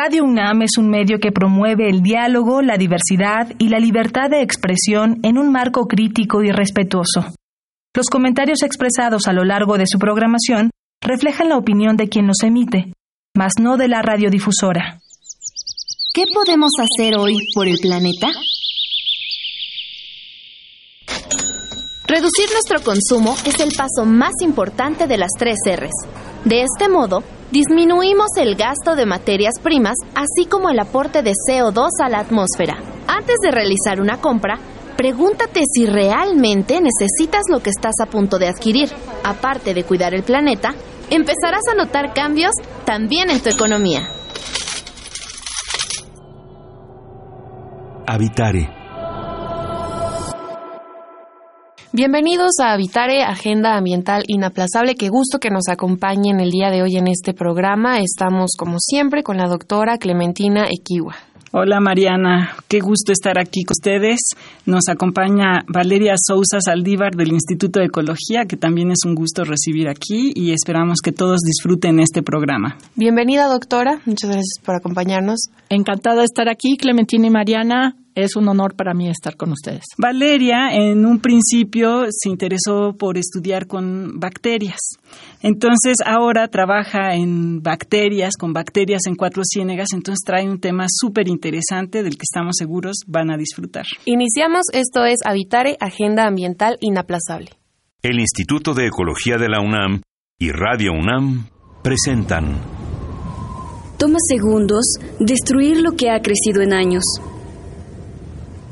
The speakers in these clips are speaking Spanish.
Radio UNAM es un medio que promueve el diálogo, la diversidad y la libertad de expresión en un marco crítico y respetuoso. Los comentarios expresados a lo largo de su programación reflejan la opinión de quien los emite, mas no de la radiodifusora. ¿Qué podemos hacer hoy por el planeta? Reducir nuestro consumo es el paso más importante de las tres R's. De este modo, disminuimos el gasto de materias primas, así como el aporte de CO2 a la atmósfera. Antes de realizar una compra, pregúntate si realmente necesitas lo que estás a punto de adquirir. Aparte de cuidar el planeta, empezarás a notar cambios también en tu economía. Habitare Bienvenidos a Habitare, Agenda Ambiental Inaplazable. Qué gusto que nos acompañen el día de hoy en este programa. Estamos, como siempre, con la doctora Clementina Equiwa. Hola Mariana, qué gusto estar aquí con ustedes. Nos acompaña Valeria Sousa Saldívar del Instituto de Ecología, que también es un gusto recibir aquí y esperamos que todos disfruten este programa. Bienvenida doctora, muchas gracias por acompañarnos. Encantada de estar aquí, Clementina y Mariana es un honor para mí estar con ustedes. Valeria en un principio se interesó por estudiar con bacterias. Entonces ahora trabaja en bacterias, con bacterias en cuatro ciénegas, entonces trae un tema súper interesante del que estamos seguros van a disfrutar. Iniciamos, esto es Habitare, Agenda Ambiental Inaplazable. El Instituto de Ecología de la UNAM y Radio UNAM presentan. Toma segundos destruir lo que ha crecido en años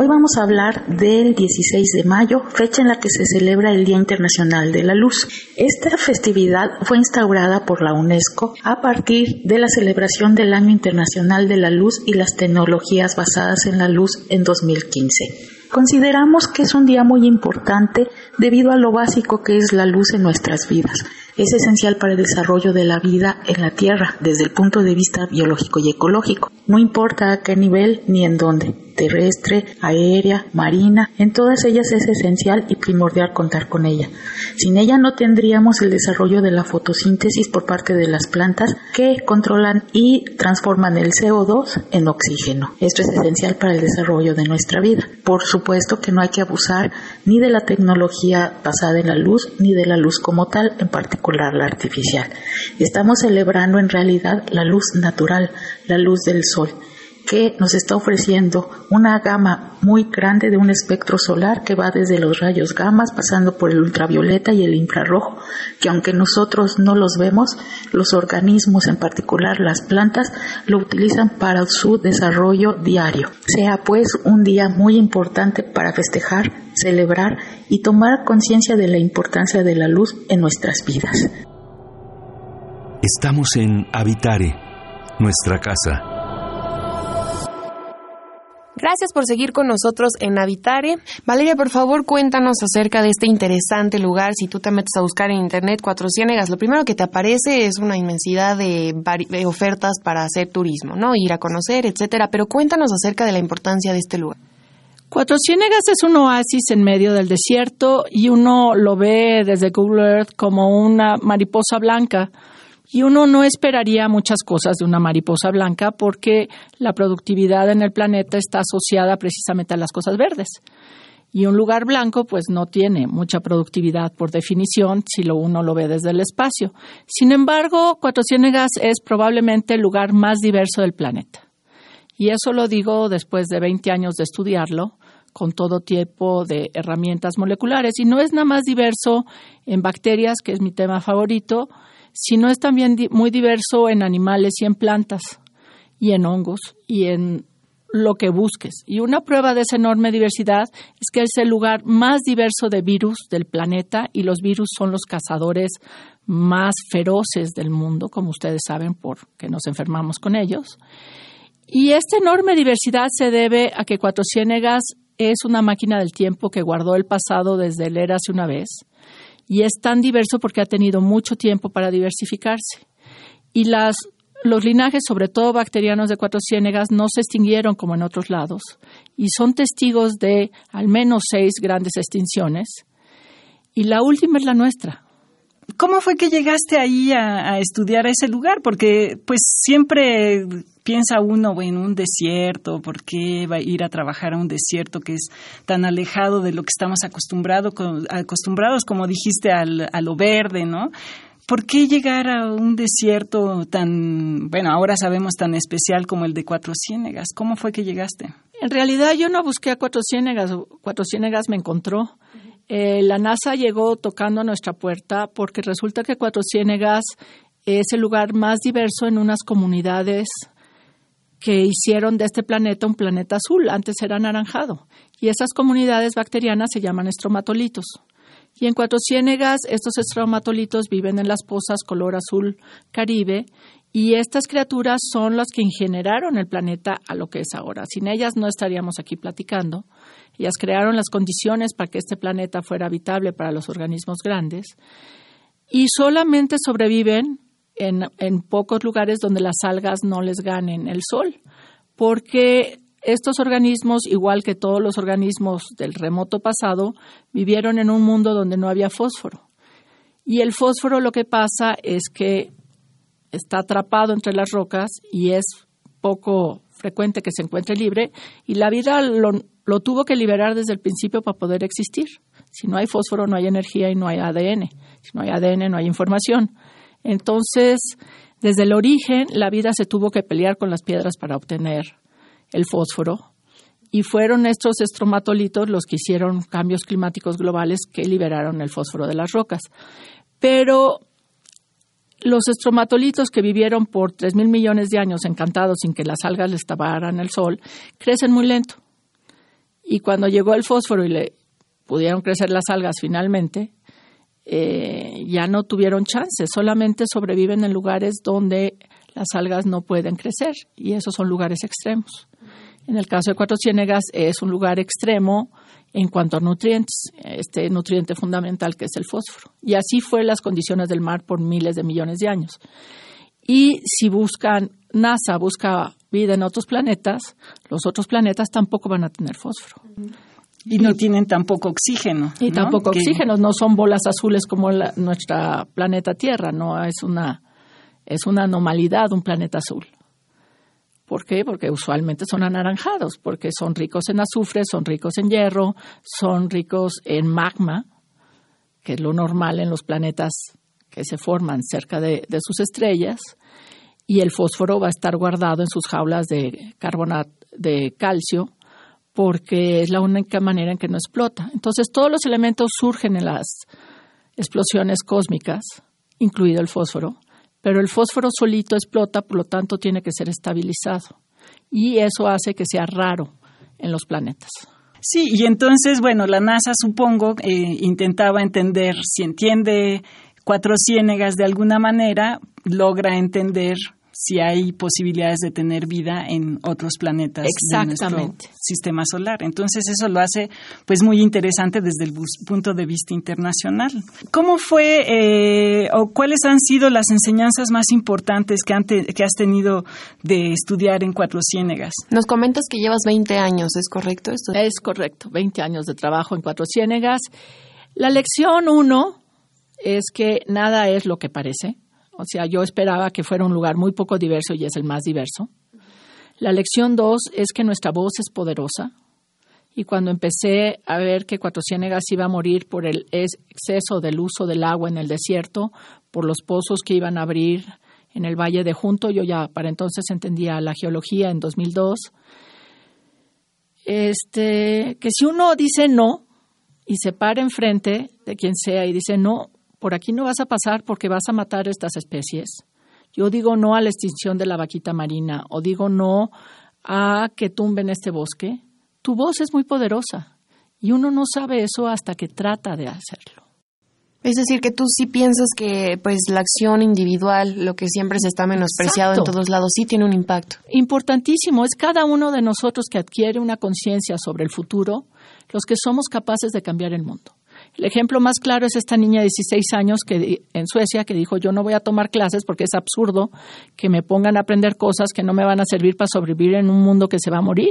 Hoy vamos a hablar del 16 de mayo, fecha en la que se celebra el Día Internacional de la Luz. Esta festividad fue instaurada por la UNESCO a partir de la celebración del Año Internacional de la Luz y las tecnologías basadas en la luz en 2015. Consideramos que es un día muy importante debido a lo básico que es la luz en nuestras vidas. Es esencial para el desarrollo de la vida en la Tierra desde el punto de vista biológico y ecológico. No importa a qué nivel ni en dónde terrestre, aérea, marina, en todas ellas es esencial y primordial contar con ella. Sin ella no tendríamos el desarrollo de la fotosíntesis por parte de las plantas que controlan y transforman el CO2 en oxígeno. Esto es esencial para el desarrollo de nuestra vida. Por supuesto que no hay que abusar ni de la tecnología basada en la luz ni de la luz como tal, en particular la artificial. Estamos celebrando en realidad la luz natural, la luz del sol que nos está ofreciendo una gama muy grande de un espectro solar que va desde los rayos gamas pasando por el ultravioleta y el infrarrojo, que aunque nosotros no los vemos, los organismos, en particular las plantas, lo utilizan para su desarrollo diario. Sea pues un día muy importante para festejar, celebrar y tomar conciencia de la importancia de la luz en nuestras vidas. Estamos en Habitare, nuestra casa. Gracias por seguir con nosotros en Habitare. Valeria, por favor, cuéntanos acerca de este interesante lugar. Si tú te metes a buscar en internet Cuatro Ciénegas, lo primero que te aparece es una inmensidad de, ofertas para hacer turismo, ¿no? Ir a conocer, etcétera. Pero cuéntanos acerca de la importancia de este lugar. Cuatro Ciénegas es un oasis en medio del desierto y uno lo ve desde Google Earth como una mariposa blanca y uno no esperaría muchas cosas de una mariposa blanca porque la productividad en el planeta está asociada precisamente a las cosas verdes. Y un lugar blanco pues no tiene mucha productividad por definición si lo uno lo ve desde el espacio. Sin embargo, Cuatro Ciénegas es probablemente el lugar más diverso del planeta. Y eso lo digo después de 20 años de estudiarlo con todo tipo de herramientas moleculares. Y no es nada más diverso en bacterias, que es mi tema favorito, sino es también muy diverso en animales y en plantas y en hongos y en lo que busques. Y una prueba de esa enorme diversidad es que es el lugar más diverso de virus del planeta y los virus son los cazadores más feroces del mundo, como ustedes saben, porque nos enfermamos con ellos. Y esta enorme diversidad se debe a que Cuatro Ciénegas es una máquina del tiempo que guardó el pasado desde el hace una vez y es tan diverso porque ha tenido mucho tiempo para diversificarse. Y las, los linajes, sobre todo bacterianos de Cuatro Ciénegas, no se extinguieron como en otros lados y son testigos de al menos seis grandes extinciones. Y la última es la nuestra, ¿Cómo fue que llegaste ahí a, estudiar a ese lugar? Porque pues siempre piensa uno en un desierto, ¿por qué va a ir a trabajar a un desierto que es tan alejado de lo que estamos acostumbrado, acostumbrados, como dijiste, al, a lo verde, ¿no? ¿Por qué llegar a un desierto tan, bueno, ahora sabemos tan especial como el de Cuatro Ciénegas? ¿Cómo fue que llegaste? En realidad yo no busqué a Cuatro Ciénegas, Cuatro Ciénegas me encontró. Eh, la NASA llegó tocando a nuestra puerta porque resulta que Cuatro Ciénegas es el lugar más diverso en unas comunidades que hicieron de este planeta un planeta azul. Antes era anaranjado. Y esas comunidades bacterianas se llaman estromatolitos. Y en Cuatro Ciénegas, estos estromatolitos viven en las pozas color azul caribe y estas criaturas son las que generaron el planeta a lo que es ahora. Sin ellas no estaríamos aquí platicando. Ellas crearon las condiciones para que este planeta fuera habitable para los organismos grandes y solamente sobreviven en, pocos lugares donde las algas no les ganen el sol, porque estos organismos, igual que todos los organismos del remoto pasado, vivieron en un mundo donde no había fósforo. Y el fósforo lo que pasa es que está atrapado entre las rocas y es poco frecuente que se encuentre libre y la vida lo, tuvo que liberar desde el principio para poder existir. Si no hay fósforo no hay energía y no hay ADN. Si no hay ADN no hay información. Entonces, desde el origen la vida se tuvo que pelear con las piedras para obtener el fósforo y fueron estos estromatolitos los que hicieron cambios climáticos globales que liberaron el fósforo de las rocas. Pero los estromatolitos que vivieron por 3 mil millones de años encantados sin que las algas les taparan el sol, crecen muy lento. Y cuando llegó el fósforo y le pudieron crecer las algas finalmente, eh, ya no tuvieron chance, solamente sobreviven en lugares donde las algas no pueden crecer y esos son lugares extremos. En el caso de Cuatro Ciénegas es un lugar extremo en cuanto a nutrientes, este nutriente fundamental que es el fósforo. Y así fue las condiciones del mar por miles de millones de años. Y si buscan, NASA busca vida en otros planetas, los otros planetas tampoco van a tener fósforo. Y no tienen tampoco oxígeno. Y tampoco oxígeno, no son bolas azules como la, nuestra planeta Tierra, no es una, es una anomalidad un planeta azul. ¿Por qué? Porque usualmente son anaranjados, porque son ricos en azufre, son ricos en hierro, son ricos en magma, que es lo normal en los planetas que se forman cerca de, sus estrellas, y el fósforo va a estar guardado en sus jaulas de carbonato de calcio, porque es la única manera en que no explota. Entonces todos los elementos surgen en las explosiones cósmicas, incluido el fósforo, pero el fósforo solito explota, por lo tanto tiene que ser estabilizado. Y eso hace que sea raro en los planetas. Sí, y entonces, bueno, la NASA supongo eh, intentaba entender, si entiende cuatro ciénegas de alguna manera, logra entender si hay posibilidades de tener vida en otros planetas de nuestro sistema solar. Entonces eso lo hace pues muy interesante desde el punto de vista internacional. ¿Cómo fue eh, o cuáles han sido las enseñanzas más importantes que, que has tenido de estudiar en Cuatro Ciénegas? Nos comentas que llevas 20 años, ¿es correcto esto? Es correcto, 20 años de trabajo en Cuatro Ciénegas. La lección uno es que nada es lo que parece o sea, yo esperaba que fuera un lugar muy poco diverso y es el más diverso. La lección dos es que nuestra voz es poderosa. Y cuando empecé a ver que Cuatro Ciénegas iba a morir por el exceso del uso del agua en el desierto, por los pozos que iban a abrir en el Valle de Junto, yo ya para entonces entendía la geología en 2002, este, que si uno dice no y se para enfrente de quien sea y dice no, por aquí no vas a pasar porque vas a matar estas especies. Yo digo no a la extinción de la vaquita marina o digo no a que tumben este bosque. Tu voz es muy poderosa y uno no sabe eso hasta que trata de hacerlo. Es decir, que tú sí piensas que pues la acción individual, lo que siempre se está menospreciado en todos lados, sí tiene un impacto. Importantísimo, es cada uno de nosotros que adquiere una conciencia sobre el futuro, los que somos capaces de cambiar el mundo. El ejemplo más claro es esta niña de 16 años que en Suecia que dijo yo no voy a tomar clases porque es absurdo que me pongan a aprender cosas que no me van a servir para sobrevivir en un mundo que se va a morir.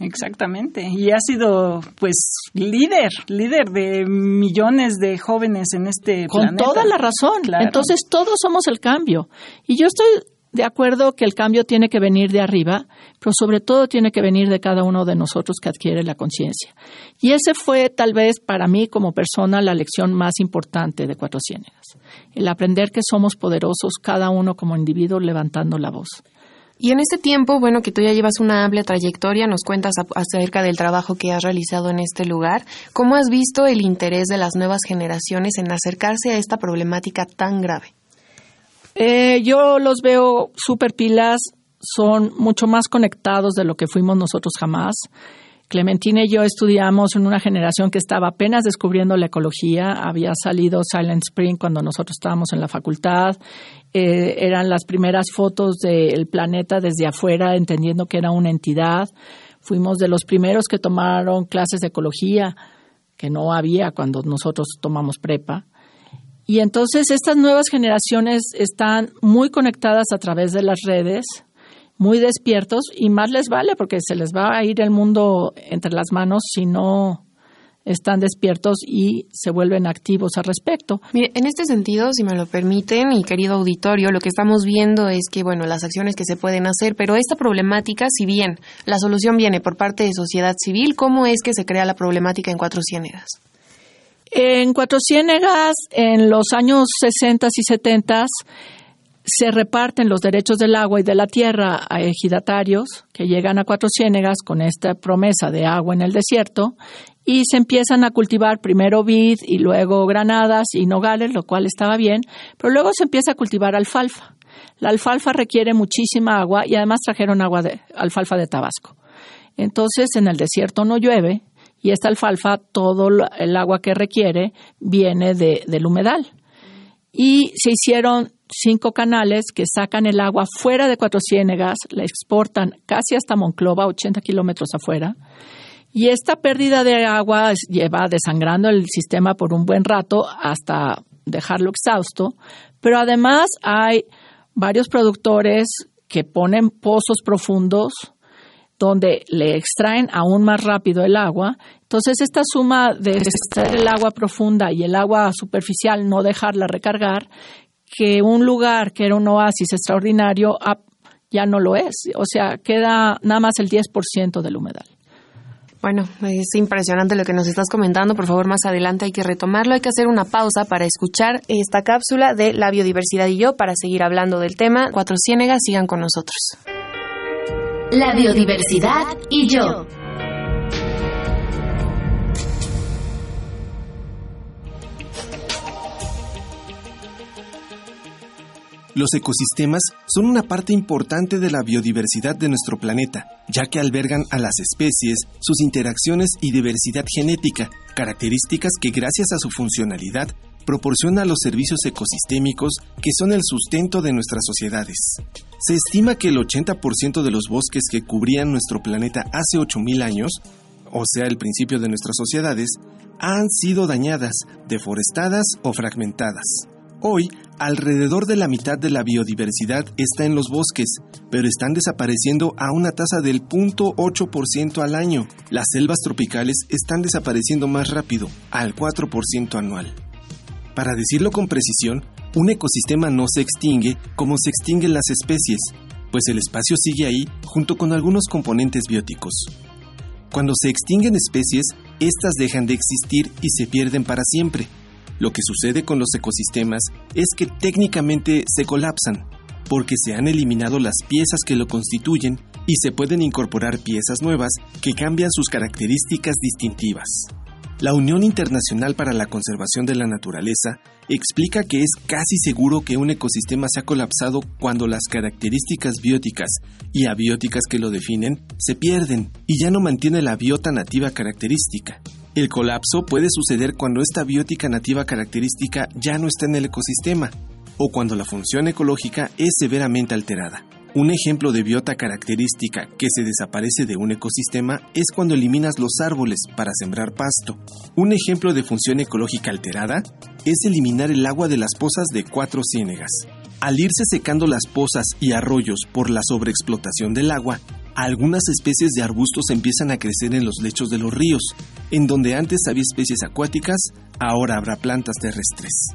Exactamente. Y ha sido pues líder, líder de millones de jóvenes en este Con toda la razón. Entonces todos somos el cambio. Y yo estoy de acuerdo que el cambio tiene que venir de arriba, pero sobre todo tiene que venir de cada uno de nosotros que adquiere la conciencia. Y ese fue tal vez para mí como persona la lección más importante de Cuatro Ciénegas, el aprender que somos poderosos cada uno como individuo levantando la voz. Y en este tiempo, bueno, que tú ya llevas una amplia trayectoria, nos cuentas acerca del trabajo que has realizado en este lugar. ¿Cómo has visto el interés de las nuevas generaciones en acercarse a esta problemática tan grave? Eh, yo los veo super pilas, son mucho más conectados de lo que fuimos nosotros jamás. Clementina y yo estudiamos en una generación que estaba apenas descubriendo la ecología. Había salido Silent Spring cuando nosotros estábamos en la facultad. Eh, eran las primeras fotos del planeta desde afuera, entendiendo que era una entidad. Fuimos de los primeros que tomaron clases de ecología, que no había cuando nosotros tomamos prepa. Y entonces estas nuevas generaciones están muy conectadas a través de las redes, muy despiertos y más les vale porque se les va a ir el mundo entre las manos si no están despiertos y se vuelven activos al respecto. Mire, en este sentido, si me lo permiten, mi querido auditorio, lo que estamos viendo es que, bueno, las acciones que se pueden hacer, pero esta problemática, si bien la solución viene por parte de sociedad civil, ¿cómo es que se crea la problemática en Cuatro Ciénegas? En Cuatro Ciénegas, en los años 60 y 70, se reparten los derechos del agua y de la tierra a ejidatarios que llegan a Cuatro Ciénegas con esta promesa de agua en el desierto y se empiezan a cultivar primero vid y luego granadas y nogales, lo cual estaba bien, pero luego se empieza a cultivar alfalfa. La alfalfa requiere muchísima agua y además trajeron agua de alfalfa de Tabasco. Entonces en el desierto no llueve y esta alfalfa, todo el agua que requiere viene de, del humedal. Y se hicieron cinco canales que sacan el agua fuera de Cuatro Ciénegas, la exportan casi hasta Monclova, 80 kilómetros afuera. Y esta pérdida de agua lleva desangrando el sistema por un buen rato hasta dejarlo exhausto. Pero además hay varios productores que ponen pozos profundos donde le extraen aún más rápido el agua. Entonces, esta suma de extraer el agua profunda y el agua superficial, no dejarla recargar, que un lugar que era un oasis extraordinario ah, ya no lo es. O sea, queda nada más el 10% del humedal. Bueno, es impresionante lo que nos estás comentando. Por favor, más adelante hay que retomarlo. Hay que hacer una pausa para escuchar esta cápsula de la biodiversidad y yo para seguir hablando del tema. Cuatro Ciénegas, sigan con nosotros. La biodiversidad y yo. Los ecosistemas son una parte importante de la biodiversidad de nuestro planeta, ya que albergan a las especies, sus interacciones y diversidad genética, características que gracias a su funcionalidad proporciona los servicios ecosistémicos que son el sustento de nuestras sociedades. Se estima que el 80% de los bosques que cubrían nuestro planeta hace 8.000 años, o sea, el principio de nuestras sociedades, han sido dañadas, deforestadas o fragmentadas. Hoy, alrededor de la mitad de la biodiversidad está en los bosques, pero están desapareciendo a una tasa del 0.8% al año. Las selvas tropicales están desapareciendo más rápido, al 4% anual. Para decirlo con precisión, un ecosistema no se extingue como se extinguen las especies, pues el espacio sigue ahí junto con algunos componentes bióticos. Cuando se extinguen especies, éstas dejan de existir y se pierden para siempre. Lo que sucede con los ecosistemas es que técnicamente se colapsan, porque se han eliminado las piezas que lo constituyen y se pueden incorporar piezas nuevas que cambian sus características distintivas. La Unión Internacional para la Conservación de la Naturaleza explica que es casi seguro que un ecosistema se ha colapsado cuando las características bióticas y abióticas que lo definen se pierden y ya no mantiene la biota nativa característica. El colapso puede suceder cuando esta biótica nativa característica ya no está en el ecosistema o cuando la función ecológica es severamente alterada. Un ejemplo de biota característica que se desaparece de un ecosistema es cuando eliminas los árboles para sembrar pasto. Un ejemplo de función ecológica alterada es eliminar el agua de las pozas de cuatro ciénegas. Al irse secando las pozas y arroyos por la sobreexplotación del agua, algunas especies de arbustos empiezan a crecer en los lechos de los ríos. En donde antes había especies acuáticas, ahora habrá plantas terrestres.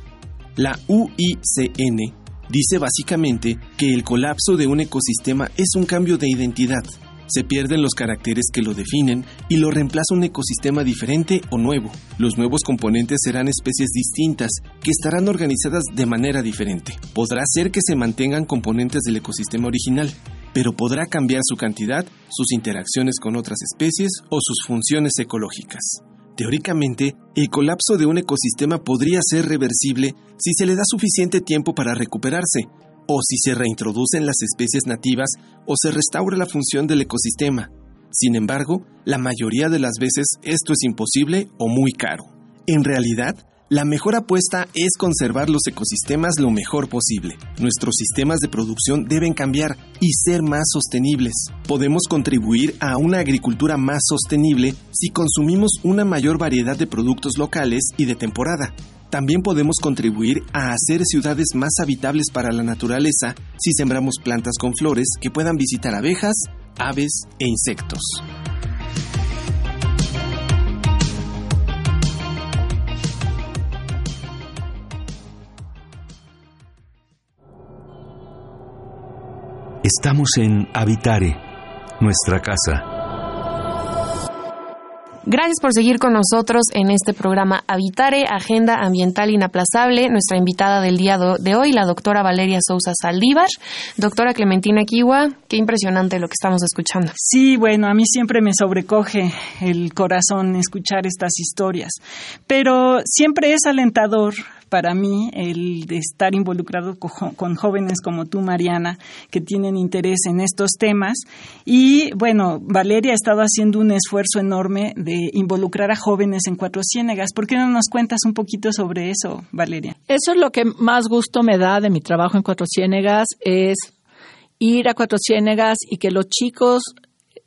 La UICN dice básicamente que el colapso de un ecosistema es un cambio de identidad. Se pierden los caracteres que lo definen y lo reemplaza un ecosistema diferente o nuevo. Los nuevos componentes serán especies distintas que estarán organizadas de manera diferente. Podrá ser que se mantengan componentes del ecosistema original, pero podrá cambiar su cantidad, sus interacciones con otras especies o sus funciones ecológicas. Teóricamente, el colapso de un ecosistema podría ser reversible si se le da suficiente tiempo para recuperarse, o si se reintroducen las especies nativas o se restaura la función del ecosistema. Sin embargo, la mayoría de las veces esto es imposible o muy caro. En realidad, la mejor apuesta es conservar los ecosistemas lo mejor posible. Nuestros sistemas de producción deben cambiar y ser más sostenibles. Podemos contribuir a una agricultura más sostenible si consumimos una mayor variedad de productos locales y de temporada. También podemos contribuir a hacer ciudades más habitables para la naturaleza si sembramos plantas con flores que puedan visitar abejas, aves e insectos. Estamos en Habitare, nuestra casa. Gracias por seguir con nosotros en este programa Habitare, Agenda Ambiental Inaplazable. Nuestra invitada del día de hoy, la doctora Valeria Sousa Saldívar. Doctora Clementina Kiwa, qué impresionante lo que estamos escuchando. Sí, bueno, a mí siempre me sobrecoge el corazón escuchar estas historias, pero siempre es alentador para mí el de estar involucrado con, jóvenes como tú, Mariana, que tienen interés en estos temas. Y bueno, Valeria ha estado haciendo un esfuerzo enorme de involucrar a jóvenes en Cuatro Ciénegas. ¿Por qué no nos cuentas un poquito sobre eso, Valeria? Eso es lo que más gusto me da de mi trabajo en Cuatro Ciénegas, es ir a Cuatro Ciénegas y que los chicos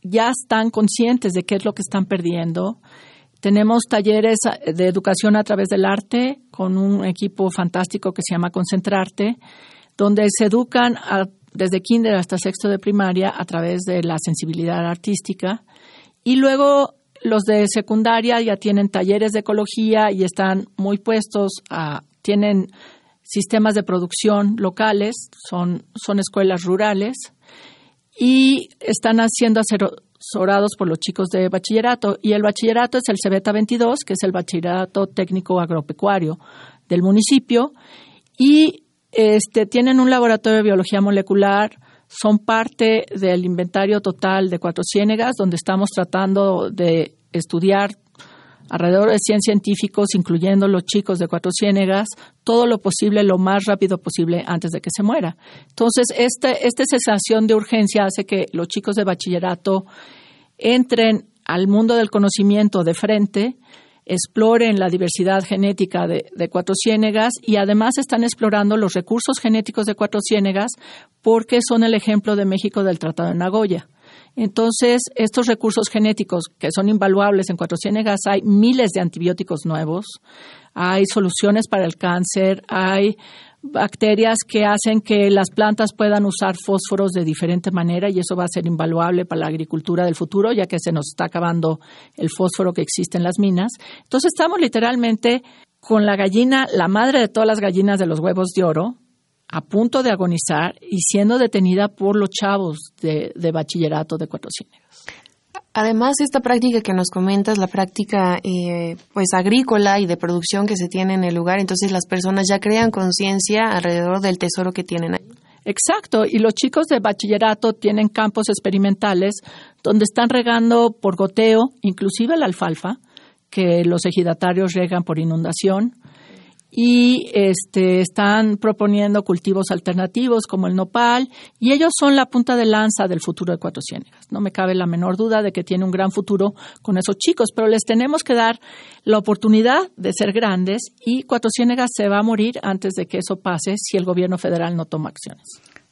ya están conscientes de qué es lo que están perdiendo tenemos talleres eh, de educación a través del arte con un equipo fantástico que se llama Concentrarte, donde se educan desde kinder hasta sexto de primaria a través de la sensibilidad artística. Y luego los de secundaria ya tienen talleres de ecología y están muy puestos a, tienen sistemas de producción locales, son, son escuelas rurales y están haciendo asesorados por los chicos de bachillerato. Y el bachillerato es el CEBETA 22, que es el bachillerato técnico agropecuario del municipio. Y este, tienen un laboratorio de biología molecular, son parte del inventario total de Cuatro Ciénegas, donde estamos tratando de estudiar alrededor de 100 científicos, incluyendo los chicos de Cuatro Ciénegas, todo lo posible, lo más rápido posible antes de que se muera. Entonces, este, esta sensación de urgencia hace que los chicos de bachillerato entren al mundo del conocimiento de frente, exploren la diversidad genética de, de, Cuatro Ciénegas y además están explorando los recursos genéticos de Cuatro Ciénegas porque son el ejemplo de México del Tratado de Nagoya. Entonces, estos recursos genéticos que son invaluables en Cuatro Ciénegas, hay miles de antibióticos nuevos, hay soluciones para el cáncer, hay bacterias que hacen que las plantas puedan usar fósforos de diferente manera y eso va a ser invaluable para la agricultura del futuro, ya que se nos está acabando el fósforo que existe en las minas. Entonces, estamos literalmente con la gallina, la madre de todas las gallinas de los huevos de oro, a punto de agonizar y siendo detenida por los chavos de, bachillerato de Cuatro Ciénegas. Además, esta práctica que nos comentas, la práctica eh, pues agrícola y de producción que se tiene en el lugar, entonces las personas ya crean conciencia alrededor del tesoro que tienen ahí. Exacto, y los chicos de bachillerato tienen campos experimentales donde están regando por goteo, inclusive la alfalfa, que los ejidatarios regan por inundación, y este, están proponiendo cultivos alternativos como el nopal y ellos son la punta de lanza del futuro de Cuatro Ciénegas. No me cabe la menor duda de que tiene un gran futuro con esos chicos, pero les tenemos que dar la oportunidad de ser grandes y Cuatro Ciénegas se va a morir antes de que eso pase si el gobierno federal no toma acciones.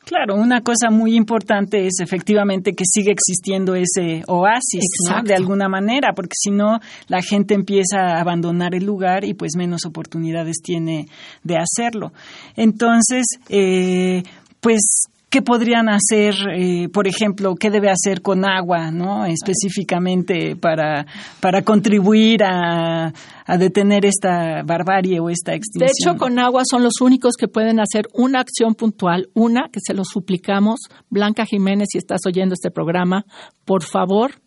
Claro, una cosa muy importante es efectivamente que siga existiendo ese oasis, De alguna manera, porque si no, la gente empieza a abandonar el lugar y pues menos oportunidades tiene de hacerlo. Entonces, eh, pues qué podrían hacer, eh, por ejemplo, qué debe hacer con agua, ¿no? Específicamente para, para contribuir a, a detener esta barbarie o esta extinción. De hecho, con agua son los únicos que pueden hacer una acción puntual, una que se lo suplicamos. Blanca Jiménez, si estás oyendo este programa, por favor,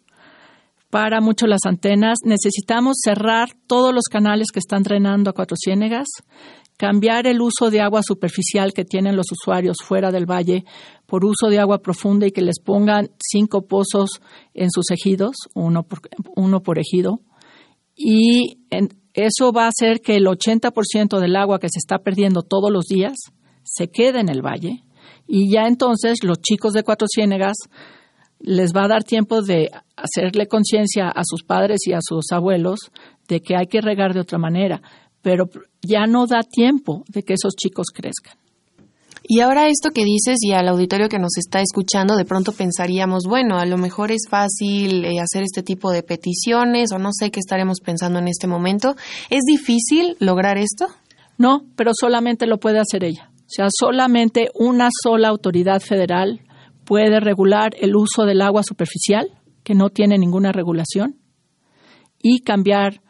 para mucho las antenas. Necesitamos cerrar todos los canales que están drenando a Cuatro Ciénegas cambiar el uso de agua superficial que tienen los usuarios fuera del valle por uso de agua profunda y que les pongan cinco pozos en sus ejidos, uno por, uno por ejido. Y eso va a hacer que el 80% del agua que se está perdiendo todos los días se quede en el valle. Y ya entonces los chicos de Cuatro Ciénegas les va a dar tiempo de hacerle conciencia a sus padres y a sus abuelos de que hay que regar de otra manera pero ya no da tiempo de que esos chicos crezcan. Y ahora esto que dices y al auditorio que nos está escuchando, de pronto pensaríamos, bueno, a lo mejor es fácil eh, hacer este tipo de peticiones o no sé qué estaremos pensando en este momento. ¿Es difícil lograr esto? No, pero solamente lo puede hacer ella. O sea, solamente una sola autoridad federal puede regular el uso del agua superficial, que no tiene ninguna regulación, y cambiar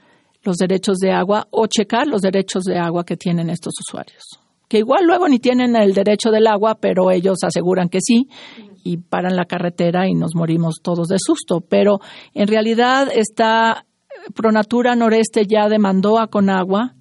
los derechos de agua o checar los derechos de agua que tienen estos usuarios. Que igual luego ni tienen el derecho del agua, pero ellos aseguran que sí y paran la carretera y nos morimos todos de susto. Pero en realidad esta Pronatura Noreste ya demandó a Conagua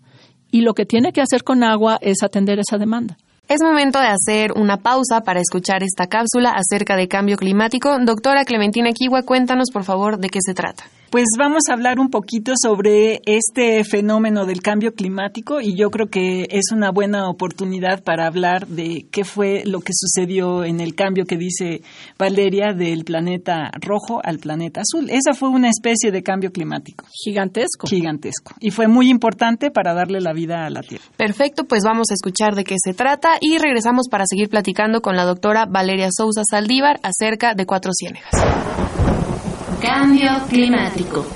y lo que tiene que hacer con agua es atender esa demanda. Es momento de hacer una pausa para escuchar esta cápsula acerca de cambio climático. Doctora Clementina Kiwa, cuéntanos por favor de qué se trata. Pues vamos a hablar un poquito sobre este fenómeno del cambio climático y yo creo que es una buena oportunidad para hablar de qué fue lo que sucedió en el cambio que dice Valeria del planeta rojo al planeta azul. Esa fue una especie de cambio climático. Gigantesco. Gigantesco. Y fue muy importante para darle la vida a la Tierra. Perfecto, pues vamos a escuchar de qué se trata y regresamos para seguir platicando con la doctora Valeria Sousa Saldívar acerca de Cuatro Ciénegas. Cambio climático.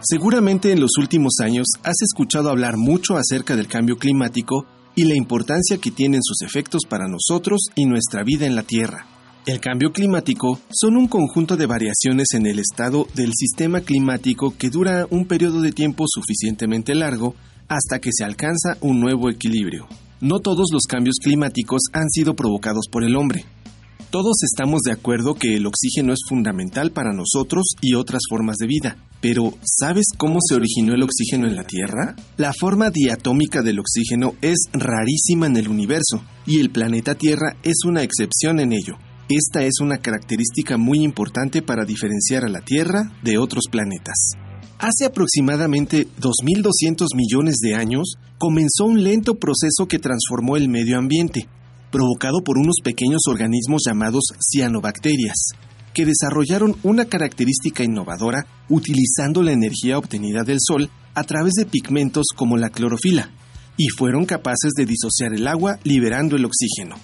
Seguramente en los últimos años has escuchado hablar mucho acerca del cambio climático y la importancia que tienen sus efectos para nosotros y nuestra vida en la Tierra. El cambio climático son un conjunto de variaciones en el estado del sistema climático que dura un periodo de tiempo suficientemente largo hasta que se alcanza un nuevo equilibrio. No todos los cambios climáticos han sido provocados por el hombre. Todos estamos de acuerdo que el oxígeno es fundamental para nosotros y otras formas de vida, pero ¿sabes cómo se originó el oxígeno en la Tierra? La forma diatómica del oxígeno es rarísima en el universo, y el planeta Tierra es una excepción en ello. Esta es una característica muy importante para diferenciar a la Tierra de otros planetas. Hace aproximadamente 2.200 millones de años comenzó un lento proceso que transformó el medio ambiente, provocado por unos pequeños organismos llamados cianobacterias, que desarrollaron una característica innovadora utilizando la energía obtenida del sol a través de pigmentos como la clorofila, y fueron capaces de disociar el agua liberando el oxígeno.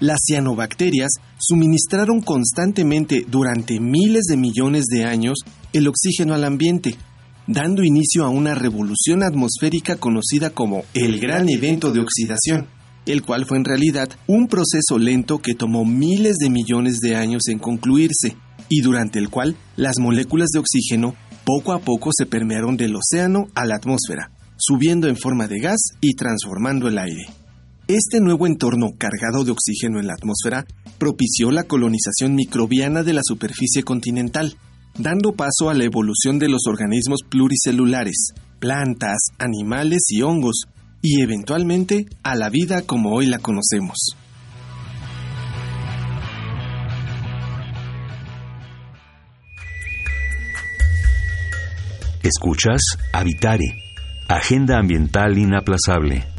Las cianobacterias suministraron constantemente durante miles de millones de años el oxígeno al ambiente, dando inicio a una revolución atmosférica conocida como el Gran Evento de Oxidación, el cual fue en realidad un proceso lento que tomó miles de millones de años en concluirse y durante el cual las moléculas de oxígeno poco a poco se permearon del océano a la atmósfera, subiendo en forma de gas y transformando el aire. Este nuevo entorno cargado de oxígeno en la atmósfera propició la colonización microbiana de la superficie continental, dando paso a la evolución de los organismos pluricelulares, plantas, animales y hongos, y eventualmente a la vida como hoy la conocemos. Escuchas Habitare, Agenda Ambiental Inaplazable.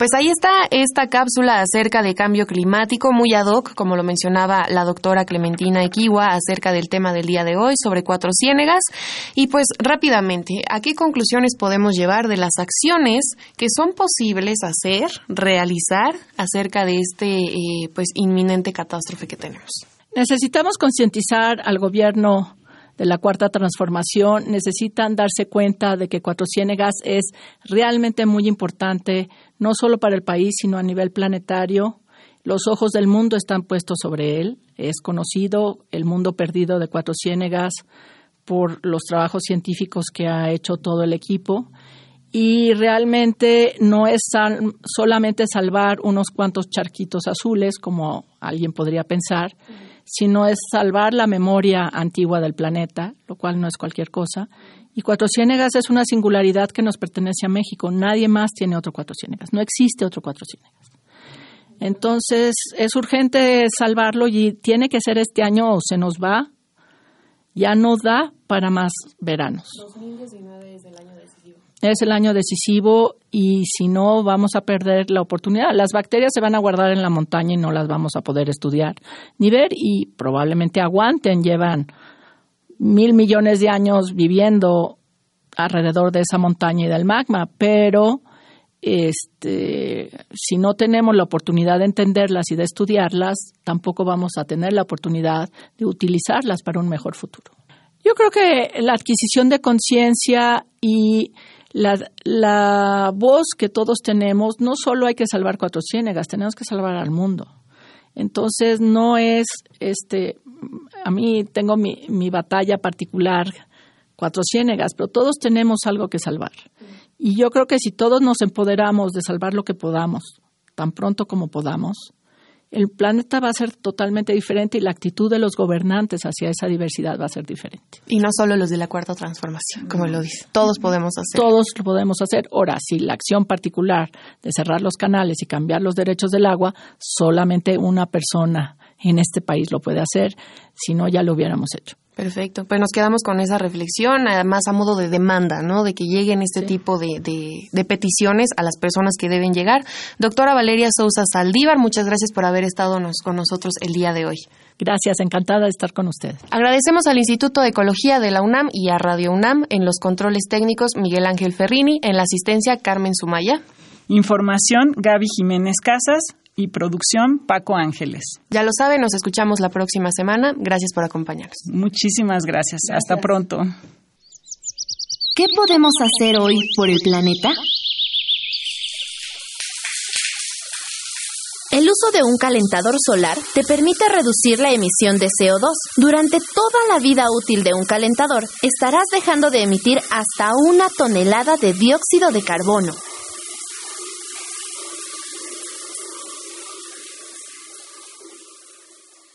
Pues ahí está esta cápsula acerca de cambio climático, muy ad hoc, como lo mencionaba la doctora Clementina Equiwa, acerca del tema del día de hoy sobre cuatro ciénegas. Y pues rápidamente, ¿a qué conclusiones podemos llevar de las acciones que son posibles hacer, realizar acerca de este eh, pues inminente catástrofe que tenemos? Necesitamos concientizar al gobierno de la cuarta transformación necesitan darse cuenta de que Cuatro Ciénegas es realmente muy importante, no solo para el país, sino a nivel planetario. Los ojos del mundo están puestos sobre él. Es conocido el mundo perdido de Cuatro Ciénegas por los trabajos científicos que ha hecho todo el equipo. Y realmente no es solamente salvar unos cuantos charquitos azules, como alguien podría pensar, sino es salvar la memoria antigua del planeta, lo cual no es cualquier cosa. Y Cuatro Ciénegas es una singularidad que nos pertenece a México. Nadie más tiene otro Cuatro Ciénegas. No existe otro Cuatro Ciénegas. Entonces es urgente salvarlo y tiene que ser este año o se nos va. Ya no da para más veranos. 2019 es el año es el año decisivo y si no vamos a perder la oportunidad. Las bacterias se van a guardar en la montaña y no las vamos a poder estudiar ni ver y probablemente aguanten. Llevan mil millones de años viviendo alrededor de esa montaña y del magma, pero este, si no tenemos la oportunidad de entenderlas y de estudiarlas, tampoco vamos a tener la oportunidad de utilizarlas para un mejor futuro. Yo creo que la adquisición de conciencia y la, la voz que todos tenemos, no solo hay que salvar cuatro ciénegas, tenemos que salvar al mundo. Entonces no es, este, a mí tengo mi, mi batalla particular, cuatro ciénegas, pero todos tenemos algo que salvar. Y yo creo que si todos nos empoderamos de salvar lo que podamos, tan pronto como podamos, el planeta va a ser totalmente diferente y la actitud de los gobernantes hacia esa diversidad va a ser diferente. Y no solo los de la cuarta transformación, como lo dice. Todos podemos hacer. Todos lo podemos hacer. Ahora, si la acción particular de cerrar los canales y cambiar los derechos del agua, solamente una persona en este país lo puede hacer, si no ya lo hubiéramos hecho. Perfecto, pues nos quedamos con esa reflexión, además a modo de demanda, ¿no? De que lleguen este tipo de, de, peticiones a las personas que deben llegar. Doctora Valeria Sousa Saldívar, muchas gracias por haber estado con nosotros el día de hoy. Gracias, encantada de estar con usted. Agradecemos al Instituto de Ecología de la UNAM y a Radio UNAM en los controles técnicos Miguel Ángel Ferrini, en la asistencia Carmen Sumaya. Información Gaby Jiménez Casas, y producción Paco Ángeles. Ya lo sabe, nos escuchamos la próxima semana. Gracias por acompañarnos. Muchísimas gracias. Hasta pronto. ¿Qué podemos hacer hoy por el planeta? El uso de un calentador solar te permite reducir la emisión de CO2. Durante toda la vida útil de un calentador, estarás dejando de emitir hasta una tonelada de dióxido de carbono,